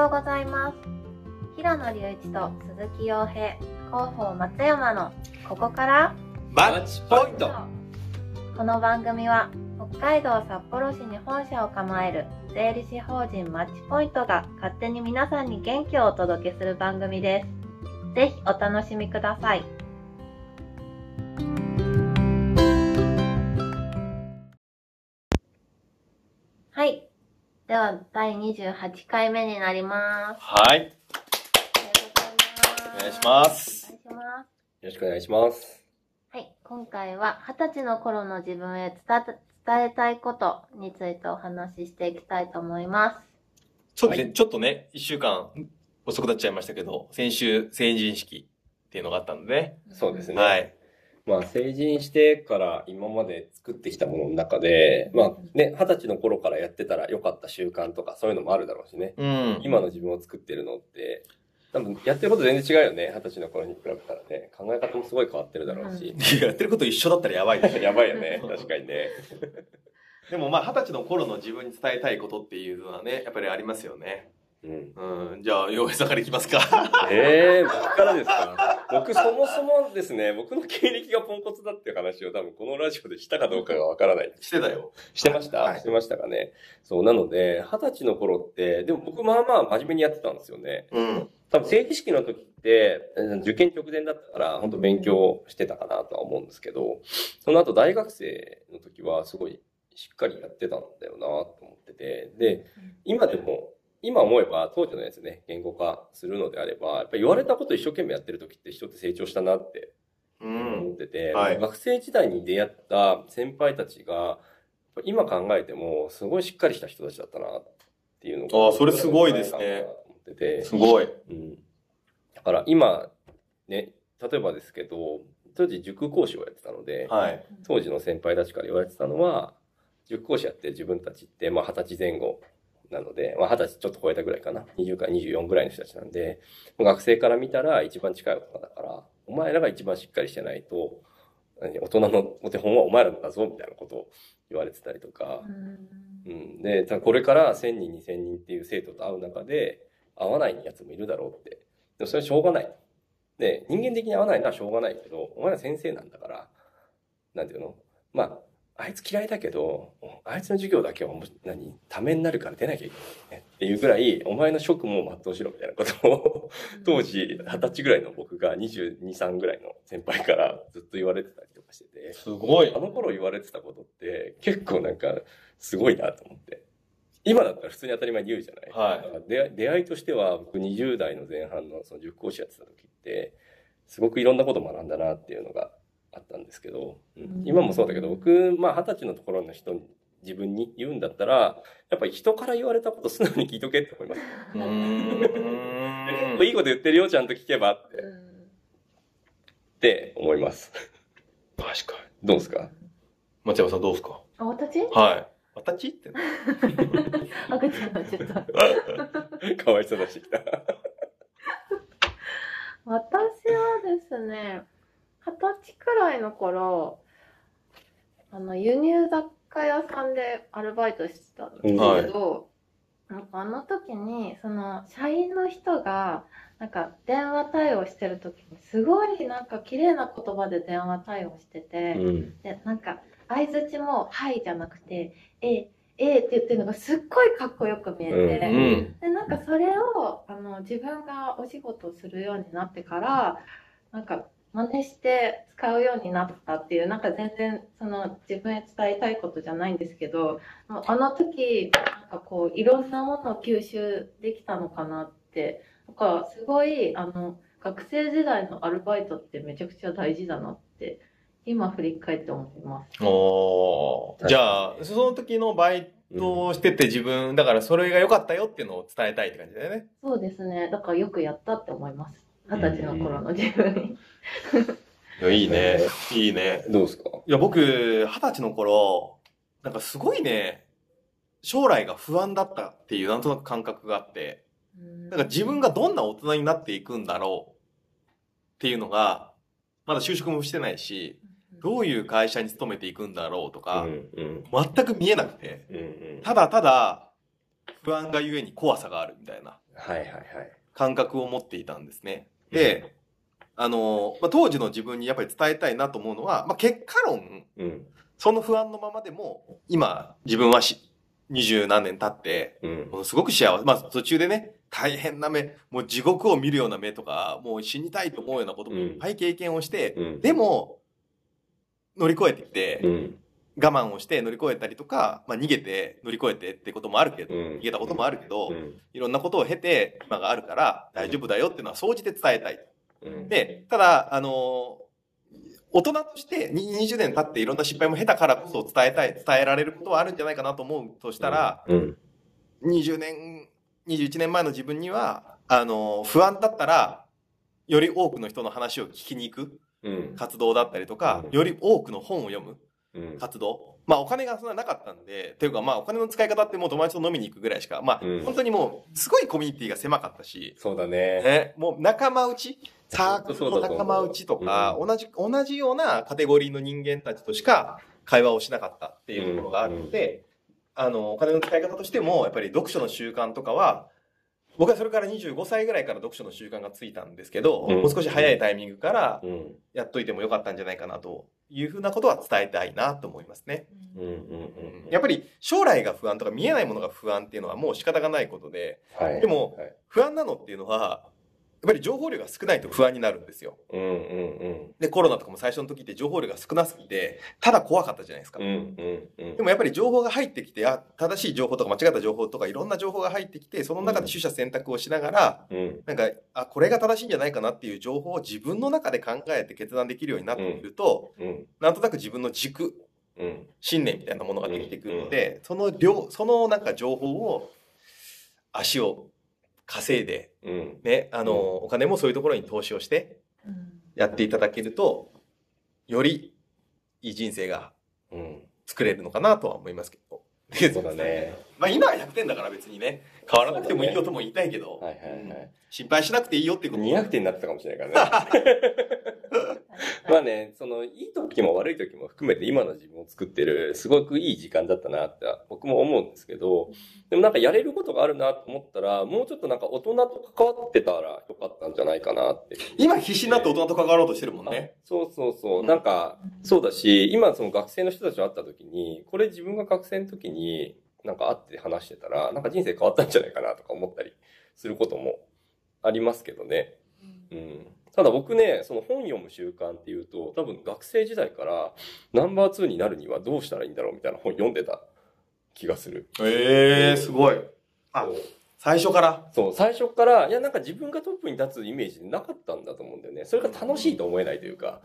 ようございます。平野隆一と鈴木洋平、広報松山のここからマッチポイントこの番組は北海道札幌市に本社を構える税理士法人マッチポイントが勝手に皆さんに元気をお届けする番組です。ぜひお楽しみください。では、第28回目になります。はい。おお願いします。お願いします。よろしくお願いします。はい。今回は、二十歳の頃の自分へ伝え伝えたいことについてお話ししていきたいと思います。そうですね、ちょっとね、一週間遅くなっちゃいましたけど、先週成人式っていうのがあったので、そうですね。はい。まあ、成人してから今まで作ってきたものの中で、まあね、二十歳の頃からやってたら良かった習慣とかそういうのもあるだろうしね。うん。今の自分を作ってるのって、多分やってること全然違うよね。二十歳の頃に比べたらね。考え方もすごい変わってるだろうし。やってること一緒だったらやばいね。やばいよね。確かにね。でもまあ、二十歳の頃の自分に伝えたいことっていうのはね、やっぱりありますよね。うん。うん。じゃあ、洋平さんからいきますか。ええ僕からですか？僕そもそもですね、僕の経歴がポンコツだっていう話を多分このラジオでしたかどうかがわからない。してたよ。してました、はいしてましたかね？そう、なので、二十歳の頃って、でも僕まあまあ真面目にやってたんですよね。うん。多分成人式の時って、うん受験直前だったから、本当勉強してたかなとは思うんですけど、その後大学生の時はすごいしっかりやってたんだよなと思ってて、で、今でも、今思えば当時のやつね、言語化するのであれば、やっぱり言われたこと一生懸命やってる時って人って成長したなってうん。思ってて、はい学生時代に出会った先輩たちが、今考えてもすごいしっかりした人たちだったなっていうのが。あーそれすごいですね思ってて。すごい。うん。だから今、ね、例えばですけど、当時塾講師をやってたので、はい。当時の先輩たちから言われてたのは、塾講師やって自分たちって、まあ二十歳前後なので、まあ二十歳ちょっと超えたぐらいかな。20から24ぐらいの人たちなんで、学生から見たら一番近い大人だから、お前らが一番しっかりしてないと、何大人のお手本はお前らだぞ、みたいなことを言われてたりとか、うん。で、ただこれから1000人、2000人っていう生徒と会う中で、会わないやつもいるだろうって。でもそれはしょうがない。で、人間的に会わないのはしょうがないけど、お前ら先生なんだから、なんていうの？まあ、あいつ嫌いだけど、あいつの授業だけは何ためになるから出なきゃいけないね。っていうぐらい、お前の職務を全うしろみたいなことを、当時、二十歳ぐらいの僕が22、3ぐらいの先輩からずっと言われてたりとかしてて、すごいあ。の頃言われてたことって結構なんかすごいなと思って。今だったら普通に当たり前に言うじゃない、はい出会い出会いとしては僕20代の前半のその塾講師やってた時って、すごくいろんなこと学んだなっていうのがあったんですけど、うんうん今もそうだけど僕、まあ二十歳のところの人に自分に言うんだったら、やっぱり人から言われたこと素直に聞いとけって思います。いいこと言ってるよ、ちゃんと聞けばって、って思います。確かに。どうですか？松山さんどうですか？あ、私？はい。私って。赤ちゃんがちょっと。かわいそうだしてきた。私はですね、歳くらいの頃、あの、輸入雑貨屋さんでアルバイトしてたんですけど、なんかあの時に、その、社員の人が、なんか電話対応してる時に、すごいなんか綺麗な言葉で電話対応してて、うん。で、なんか、相づちも、はいじゃなくて、ええ、ええって言ってるのがすっごいかっこよく見えて、うん。で、なんかそれを、あの、自分がお仕事をするようになってから、なんか、真似して使うようになったっていう、なんか全然、その、自分へ伝えたいことじゃないんですけど、あの時、なんかこう、いろんなものを吸収できたのかなって、なんか、すごい、あの、学生時代のアルバイトってめちゃくちゃ大事だなって、今振り返って思います。おーじゃあ、その時のバイトをしてて自分、だからそれが良かったよっていうのを伝えたいって感じだよね。そうですね。だからよくやったって思います。二十歳の頃の自分に。いや、いいね。いいね。どうですか？いや、僕、二十歳の頃、なんかすごいね、将来が不安だったっていうなんとなく感覚があって、なんか自分がどんな大人になっていくんだろうっていうのが、まだ就職もしてないし、どういう会社に勤めていくんだろうとか、うんうん全く見えなくて、うんうんただただ、不安がゆえに怖さがあるみたいなはいはいはい。感覚を持っていたんですね。で、あの、まあ、当時の自分にやっぱり伝えたいなと思うのは、まあ、結果論、うん。その不安のままでも、今、自分はし、二十何年経って、うんも。のすごく幸せ。まあ途中でね、大変な目、もう地獄を見るような目とか、もう死にたいと思うようなこともいっぱい経験をして、うん。でも、乗り越えてきて、うん。我慢をして乗り越えたりとか、まあ逃げて乗り越えてってこともあるけど、うん逃げたこともあるけど、うん。いろんなことを経て今があるから大丈夫だよっていうのは総じて伝えたい。うん。で、ただ、あの大人としてに20年経っていろんな失敗も経たからこそ伝えたい、伝えられることはあるんじゃないかなと思うとしたら、うん。20年、21年前の自分には、あの、不安だったら、より多くの人の話を聞きに行くうん。活動だったりとか、うんより多くの本を読むうん。活動。まあお金がそんななかったんで、っていうかまあお金の使い方ってもう友達と飲みに行くぐらいしか、まあうん本当にもうすごいコミュニティが狭かったし、そうだね。ね、もう仲間内、サークルの仲間内とか、う同じ、同じようなカテゴリーの人間たちとしか会話をしなかったっていうところがあるので、あの、お金の使い方としても、やっぱり読書の習慣とかは、僕はそれから25歳ぐらいから読書の習慣がついたんですけど、うんもう少し早いタイミングからうん。やっといてもよかったんじゃないかなというふうなことは伝えたいなと思いますね。うん。うん。うん。やっぱり将来が不安とか見えないものが不安っていうのはもう仕方がないことで、はい。でもはい不安なのっていうのは、やっぱり情報量が少ないと不安になるんですよ。うん。うん。で、コロナとかも最初の時って情報量が少なすぎて、ただ怖かったじゃないですか。うん。うん。うん。でもやっぱり情報が入ってきて、あ、正しい情報とか間違った情報とかいろんな情報が入ってきて、その中で取捨選択をしながら、うん。なんか、あ、これが正しいんじゃないかなっていう情報を自分の中で考えて決断できるようになっていると、うん。なんとなく自分の軸、うん。信念みたいなものができてくるので、その量、そのなんか情報を、足を稼いで、うん。ね、あの、お金もそういうところに投資をして、うんやっていただけると、よりいい人生がうん。作れるのかなとは思いますけど。そうだね。まあ今は100点だから別にね、変わらなくてもいいよとも言いたいけど、はいはいはい。心配しなくていいよっていうこと200点になってたかもしれないからね。まあね、その、いい時も悪い時も含めて今の自分を作ってる、すごくいい時間だったなって僕も思うんですけど、でもなんかやれることがあるなと思ったら、もうちょっとなんか大人と関わってたらよかったんじゃないかなって。今必死になって大人と関わろうとしてるもんね。そうそうそう。なんか、そうだし、今その学生の人たちと会った時に、これ自分が学生の時になんか会って話してたら、なんか人生変わったんじゃないかなとか思ったりすることもありますけどね。うん。ただ僕ね、その本読む習慣っていうと、多分学生時代からナンバー2になるにはどうしたらいいんだろうみたいな本読んでた気がする。ええすごい。あ最初から？そう、最初から、いやなんか自分がトップに立つイメージなかったんだと思うんだよね。それが楽しいと思えないというか、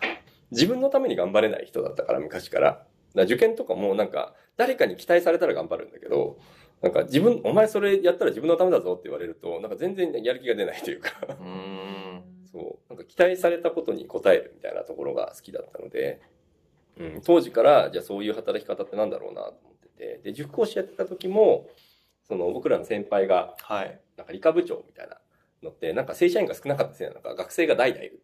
自分のために頑張れない人だったから、昔から。だ受験とかもなんか、誰かに期待されたら頑張るんだけど、なんか自分、お前それやったら自分のためだぞって言われると、なんか全然やる気が出ないというか、う。そう、なんか期待されたことに応えるみたいなところが好きだったので、うん、当時から、じゃあそういう働き方ってなんだろうなと思ってて、で、塾講師やってた時も、その僕らの先輩が、はい。なんか理科部長みたいなのって、なんか正社員が少なかったせいなのか、学生が代々いる。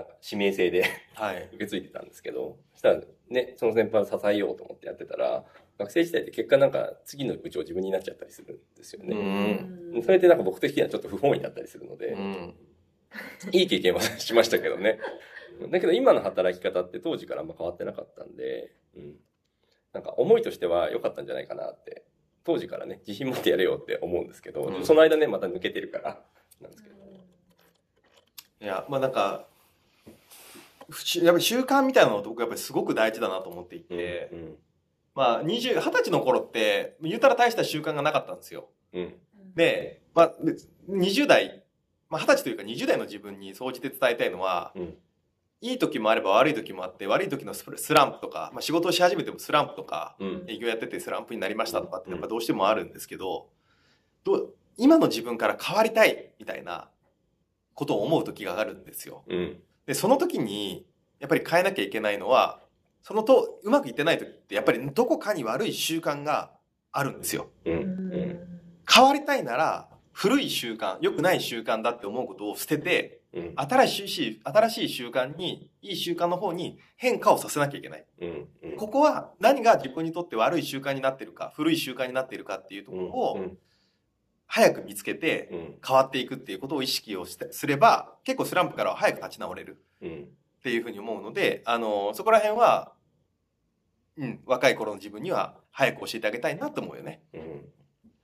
なんか指名制ではい。受け継いでたんですけど、そしたらね、その先輩を支えようと思ってやってたら、学生時代って結果なんか次の部長自分になっちゃったりするんですようね。ん。それでなんか僕的にはちょっと不本意だったりするので、うん。いい経験はしましたけどね。だけど今の働き方って当時からあんま変わってなかったんで、うん。なんか思いとしては良かったんじゃないかなって、当時からね、自信持ってやれよって思うんですけど、うんその間ね、また抜けてるから、なんですけど。いや、まあなんか、やっぱり習慣みたいなのって僕やっぱりすごく大事だなと思っていて、うん。まあ20、20歳の頃って、言うたら大した習慣がなかったんですよ。うん。で、まあ、で20代、まあ20歳というか20代の自分に総じて伝えたいのは、うん。いい時もあれば悪い時もあって、悪い時のススランプとか、まあ仕事をし始めてもスランプとか、うん。営業やっててスランプになりましたとかってやっぱどうしてもあるんですけど、どう今の自分から変わりたいみたいなことを思う時があるんですよ。うん。で、その時に、やっぱり変えなきゃいけないのは、そのと、うまくいってない時って、やっぱりどこかに悪い習慣があるんですよ。うん。ううん。ん変わりたいなら、古い習慣、良くない習慣だって思うことを捨てて、うん。新しい、新しい習慣に、いい習慣の方に変化をさせなきゃいけない。うん。うん。ここは何が自分にとって悪い習慣になってるか、古い習慣になっているかっていうところうをん。早く見つけてうん。変わっていくっていうことを意識をしてすれば、結構スランプからは早く立ち直れるうん。っていうふうに思うので、あの、そこら辺は、うん、若い頃の自分には早く教えてあげたいなと思うよね。うん。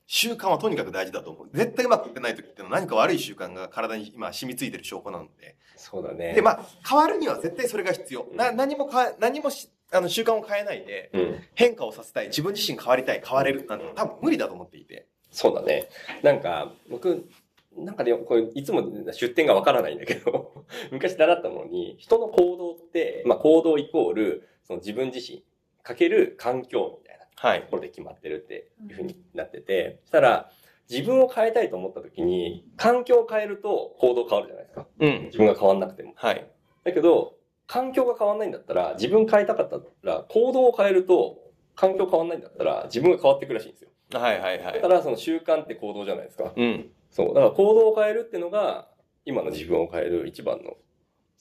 習慣はとにかく大事だと思う。絶対うまくいってない時ってのは何か悪い習慣が体に今染みついてる証拠なので。そうだね。で、まあ、変わるには絶対それが必要。な、何もか、何もし、あの、習慣を変えないで、うん。変化をさせたい、自分自身変わりたい、変われる、なんて多分無理だと思っていて。そうだね。なんか、僕、なんかね、これ、いつも出典がわからないんだけど、昔習ったものに、人の行動って、まあ行動イコール、その自分自身、かける環境みたいなはいと。ころで決まってるっていうふうになってて、そしたら、自分を変えたいと思った時に、環境を変えると行動変わるじゃないですか。うん。自分が変わんなくても。はい。だけど、環境が変わんないんだったら、自分変えたかったら、行動を変えると、環境変わんないんだったら、自分が変わってくるらしいんですよ。はいはいはいだか。ら、その習慣って行動じゃないですか。うん。そう。だから行動を変えるっていうのが、今の自分を変える一番の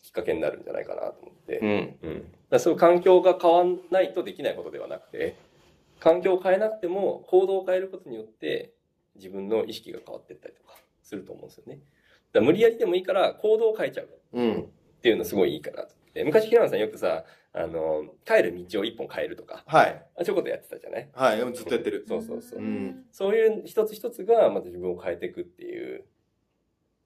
きっかけになるんじゃないかなと思って。うん。うん。だそういう環境が変わんないとできないことではなくて、環境を変えなくても行動を変えることによって自分の意識が変わっていったりとかすると思うんですよね。だ無理やりでもいいから行動を変えちゃううん。っていうのすごいいいかなと昔平野さんよくさ、あの、帰る道を一本変えるとか、はい。あそういうことやってたじゃない？はい。でもずっとやってる。そうそうそううんそういう一つ一つがまた自分を変えていくっていう。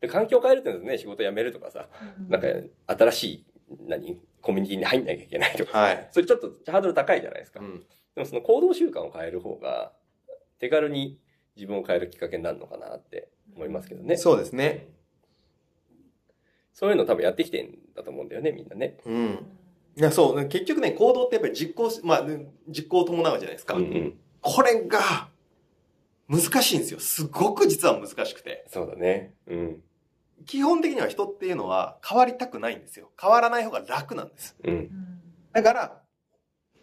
で、環境を変えるっていうのはね、仕事辞めるとかさ、なんか新しい、何、コミュニティに入んなきゃいけないとか、はい。それちょっとハードル高いじゃないですか。うん。でもその行動習慣を変える方が、手軽に自分を変えるきっかけになるのかなって思いますけどね。そうですね。そういうの多分やってきてんだと思うんだよね、みんなね。うん。いや、そう。結局ね、行動ってやっぱり実行し、まあ、実行を伴うじゃないですか。うんうん。これが、難しいんですよ。すごく実は難しくて。そうだね。うん。基本的には人っていうのは変わりたくないんですよ。変わらない方が楽なんです。うん。だから、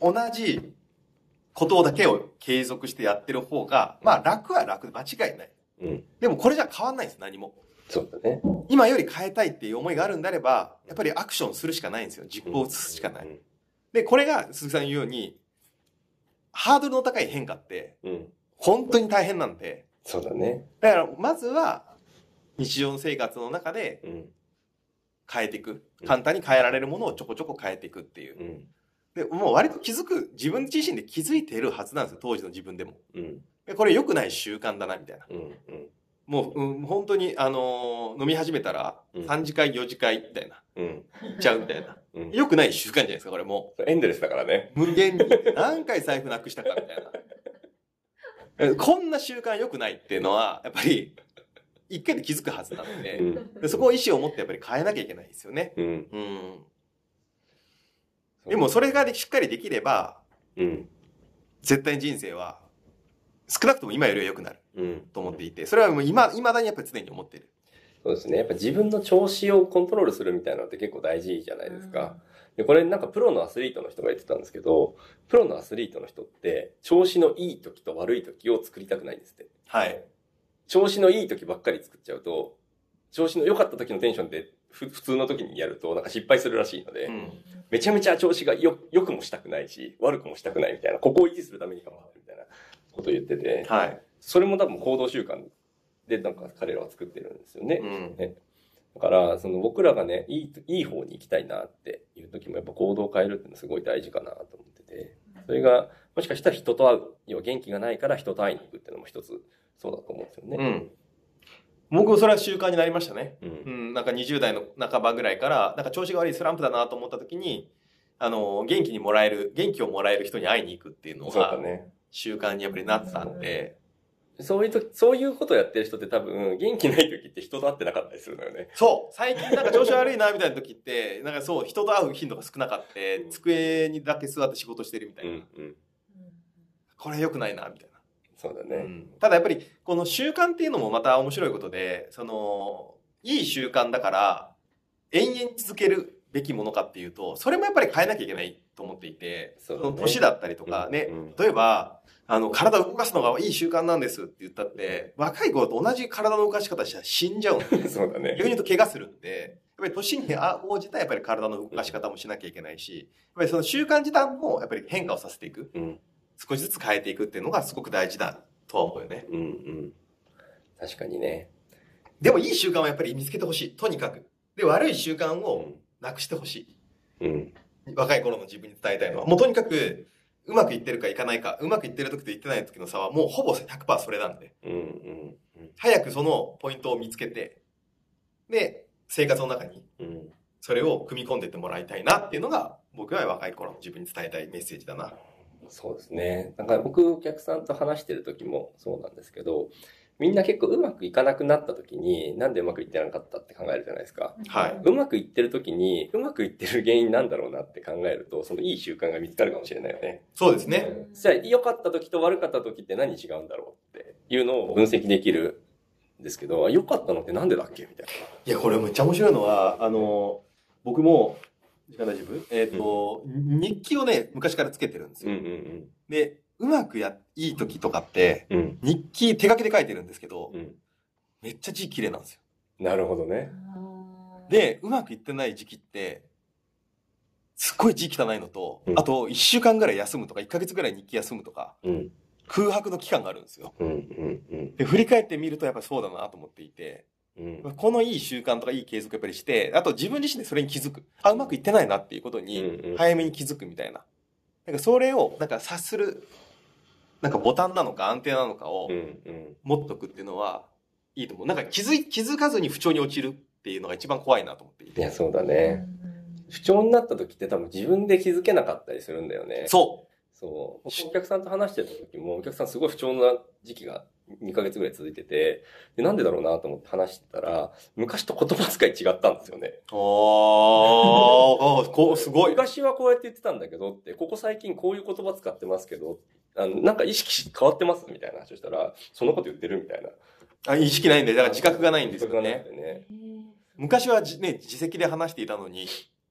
同じことだけを継続してやってる方が、まあ楽は楽、間違いない。うん。でもこれじゃ変わんないんです、何も。そうだね。今より変えたいっていう思いがあるんであれば、やっぱりアクションするしかないんですよ。実行すしかない。うん。で、これが鈴木さん言うように、ハードルの高い変化って、うん。本当に大変なんで、そうだね。だから、まずは、日常生活の中でうん。変えていく。うん簡単に変えられるものをちょこちょこ変えていくっていうう。ん。で、もう割と気づく、自分自身で気づいているはずなんですよ、当時の自分でも。うん。でこれ良くない習慣だな、みたいな。もう、うん、本当に、あのー飲み始めたら、うん3次会、4次会、みたいな。うん。行っちゃうみたいな。うん。良くない習慣じゃないですか、これもエンドレスだからね。う。無限に。何回財布なくしたか、みたいな。えこんな習慣良くないっていうのは、やっぱり、一回で気づくはずなので、うん。でそこを意思を持ってやっぱり変えなきゃいけないですよね。うん。うん。でも、それがでしっかりできれば、うん。絶対に人生は、少なくとも今よりは良くなるうん。と思っていて、それはもう今、未だにやっぱり常に思ってる。そうですね。やっぱ自分の調子をコントロールするみたいなのって結構大事じゃないですか。で、これなんかプロのアスリートの人が言ってたんですけど、プロのアスリートの人って、調子のいい時と悪い時を作りたくないんですって。はい。調子のいい時ばっかり作っちゃうと、調子の良かった時のテンションでふ普通の時にやるとなんか失敗するらしいので、うん。めちゃめちゃ調子がよ、良くもしたくないし、悪くもしたくないみたいな、ここを維持するために頑張ってることを言ってて、はい。それも多分行動習慣でなんか彼らは作ってるんですよね。うん。だから、その僕らがね、いい、いい方に行きたいなっていう時もやっぱ行動を変えるっていうのはすごい大事かなと思ってて、それが、もしかしたら人と会う、要は元気がないから人と会いに行くっていうのも一つそうだと思うんですよね。うん。僕もそれは習慣になりましたね。うん。うん。なんか20代の半ばぐらいから、なんか調子が悪いスランプだなと思った時に、あの、元気にもらえる、元気をもらえる人に会いに行くっていうのが、そうだね。習慣にやっぱりなってたんで、そういう時、そういうことをやってる人って多分、元気ない時って人と会ってなかったりするのよね。そう最近なんか調子悪いなみたいな時って、なんかそう、人と会う頻度が少なかった、机にだけ座って仕事してるみたいな。うん、うん。これ良くないな、みたいな。そうだね。うんただやっぱり、この習慣っていうのもまた面白いことで、その、いい習慣だから、延々続けるべきものかっていうと、それもやっぱり変えなきゃいけないと思っていて、その年だったりとかね、うん例えば、あの、体を動かすのがいい習慣なんですって言ったって、若い頃と同じ体の動かし方したら死んじゃうんで そうだね。逆に言うと怪我するんで、ぱり年に応じたやっぱり体の動かし方もしなきゃいけないし、やっぱりその習慣自体もやっぱり変化をさせていく。うん。少しずつ変えていくっていうのがすごく大事だとは思うよね。うん。うん。確かにね。でもいい習慣はやっぱり見つけてほしい。とにかく。で、悪い習慣をなくしてほしい。うん。若い頃の自分に伝えたいのは。もうとにかく、うまくいってるかいかないか、うまくいってる時といってない時の差はもうほぼ100%それなんで。うん。うん。早くそのポイントを見つけて、で、生活の中にうん。それを組み込んでってもらいたいなっていうのが、僕は若い頃の自分に伝えたいメッセージだな。そうですね。なんか僕、お客さんと話してる時もそうなんですけど、みんな結構うまくいかなくなった時に、なんでうまくいってなかったって考えるじゃないですか。はい。うまくいってる時に、うまくいってる原因なんだろうなって考えると、そのいい習慣が見つかるかもしれないよね。そうですね。うんじゃあ、良かった時と悪かった時って何違うんだろうっていうのを分析できるんですけど、良かったのってなんでだっけみたいいや、これめっちゃ面白いのは、あの、僕も、時間大丈夫？えっ、と、日記をね、昔からつけてるんですな。よ。うんうんで、うまくや、いい時とかって、うん。うん。日記手書きで書いてるんですけど、うん。めっちゃ字綺麗なんですよ。なるほどね。で、うまくいってない時期って、すっごい字汚いのと、うんあと1週間ぐらい休むとか、1ヶ月ぐらい日記休むとか、うん。空白の期間があるんですよ。うんうんうん。で、振り返ってみるとやっぱりそうだなと思っていて、うん。このいい習慣とかいい継続やっぱりして、あと自分自身でそれに気づく。あ、うまくいってないなっていうことにん、早めに気づくみたいな。なんかそれを、なんか察する、なんかボタンなのか安定なのかをうんうん。持っとくっていうのは、いいと思う。なんか気づい、気づかずに不調に陥るっていうのが一番怖いなと思っていて。いや、そうだね。不調になった時って多分自分で気づけなかったりするんだよね。そそう。僕お客さんと話してた時も、お客さんすごい不調な時期が2ヶ月ぐらい続いてて、で、なんでだろうなと思って話してたら、昔と言葉遣い違ったんですよね。う。ああ、こう、すごい。昔はこうやって言ってたんだけどって、ここ最近こういう言葉使ってますけど、あの、なんか意識変わってます？みたいな話をしたら、そんなこと言ってるみたいな。あ、意識ないんで、だから自覚がないんですよ自覚がなねね。昔はじね、自責で話していたのに、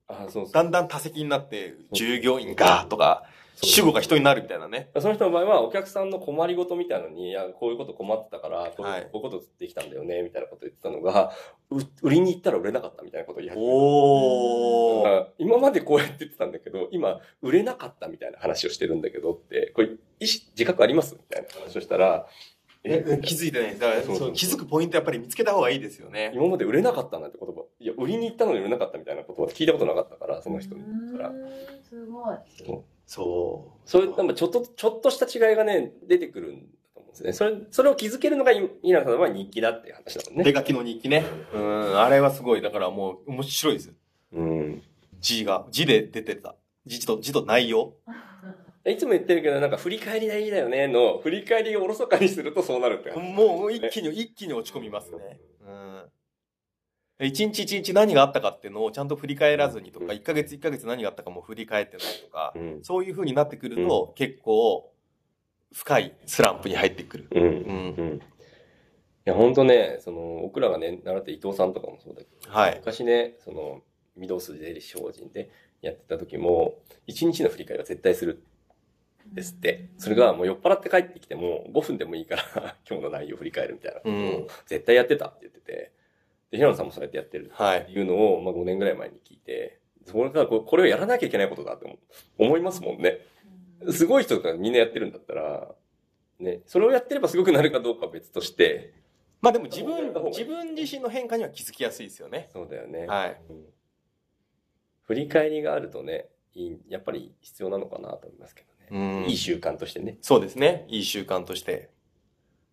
あそうそう。だんだん多責になって、従業員が、とか、主語が人になるみたいなね。その人の場合は、お客さんの困りごとみたいなのに、いや、こういうこと困ってたから、こう,、はいこうことできたんだよね、みたいなこと言ってたのが、う売りに行ったら売れなかったみたいなことを言い始めたお今までこうやって言ってたんだけど、今、売れなかったみたいな話をしてるんだけどって、これ、意思、自覚ありますみたいな話をしたら、え気づいてない。だからそうそうそう気づくポイントやっぱり見つけた方がいいですよね。今まで売れなかったなんて言葉、いや、売りに行ったのに売れなかったみたいな言葉聞いたことなかったから、その人にから。すごい。そう。そういう、なんかちょっと、ちょっとした違いがね、出てくるんだと思うんですね。それ、それを気づけるのが、稲田さんは日記だっていう話だもんね。手書きの日記ね。うん、あれはすごい。だからもう面白いです。うん。字が、字で出てた。字と、字と内容。いつも言ってるけど、なんか振り返りがいいだよね、の、振り返りをおろそかにするとそうなるって話。もう一気に、一気に落ち込みますね。うん。一日一日何があったかっていうのをちゃんと振り返らずにとか、一ヶ月一ヶ月何があったかも振り返ってないとか、うん。そういう風になってくると、結構、深いスランプに入ってくる。うん。う。うんん。いや、ほんとね、その、僕らがね、習って伊藤さんとかもそうだけど、はい。昔ね、その、御堂筋税理士法人でやってた時も、一日の振り返りは絶対するんですって。それがもう酔っ払って帰ってきても、5分でもいいから、今日の内容を振り返るみたいなうんを、絶対やってたって言ってて、で、平野さんもそうやってやってるはいっていうのを、まあ5年ぐらい前に聞いて、それからここれをやらなきゃいけないことだって思思いますもんね。すごい人とかみんなやってるんだったら、ね、それをやってればすごくなるかどうかは別として、まあでも自分、自分自身の変化には気づきやすいですよね。そうだよね。はい。うん振り返りがあるとね、いいやっぱり必要なのかなと思いますけどね。うんいい習慣としてね。そうですね。いい習慣として。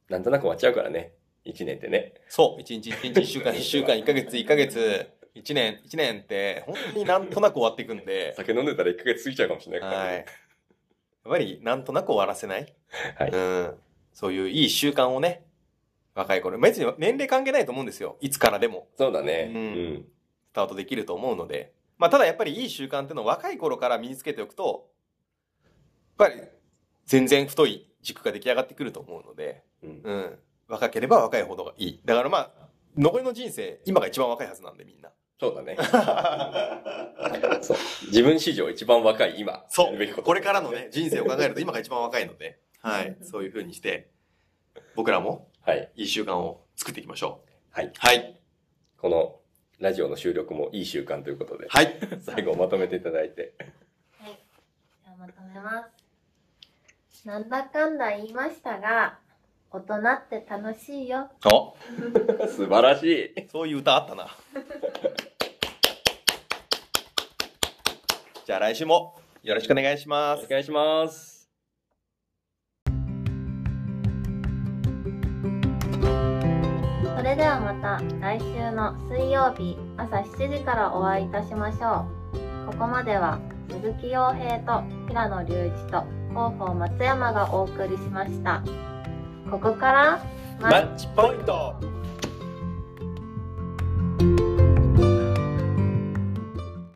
なんとなく終わっちゃうからね。一年ってね。そう。一日一日、一週間、一週間、一ヶ月、一ヶ月、一年、一年って、本当になんとなく終わっていくんで、酒飲んでたら1ヶ月過ぎちゃうかもしれないから、はい。やっね。ぱり、なんとなく終わらせない。はい。うん。そういういい習慣をね、若い頃。別に年齢関係ないと思うんですよ。いつからでもそうだね。ううんん。スタートできると思うので。まあ、ただやっぱりいい習慣っていうのを若い頃から身につけておくと、やっぱり、全然太い軸が出来上がってくると思うので、うん。うん。若ければ若いほどがいい。だからまあ、残りの人生、今が一番若いはずなんでみんな。そうだね。そう。自分史上一番若い今。そう。これからのね、人生を考えると今が一番若いので、はい。そういう風にして、僕らもはい。いい習慣を作っていきましょう。はい。はい。このラジオの収録もいい習慣ということで、はい。最後まとめていただいて。はい。じゃあまとめます。なんだかんだ言いましたが、大人って楽しいよ。お、素晴らしい。そういう歌あったな。じゃあ来週もよろしくお願いしますお。願いします。それではまた来週の水曜日朝7時からお会いいたしましょう。ここまでは鈴木陽平と平野隆一と広報松山がお送りしました。ここからマッチポイント。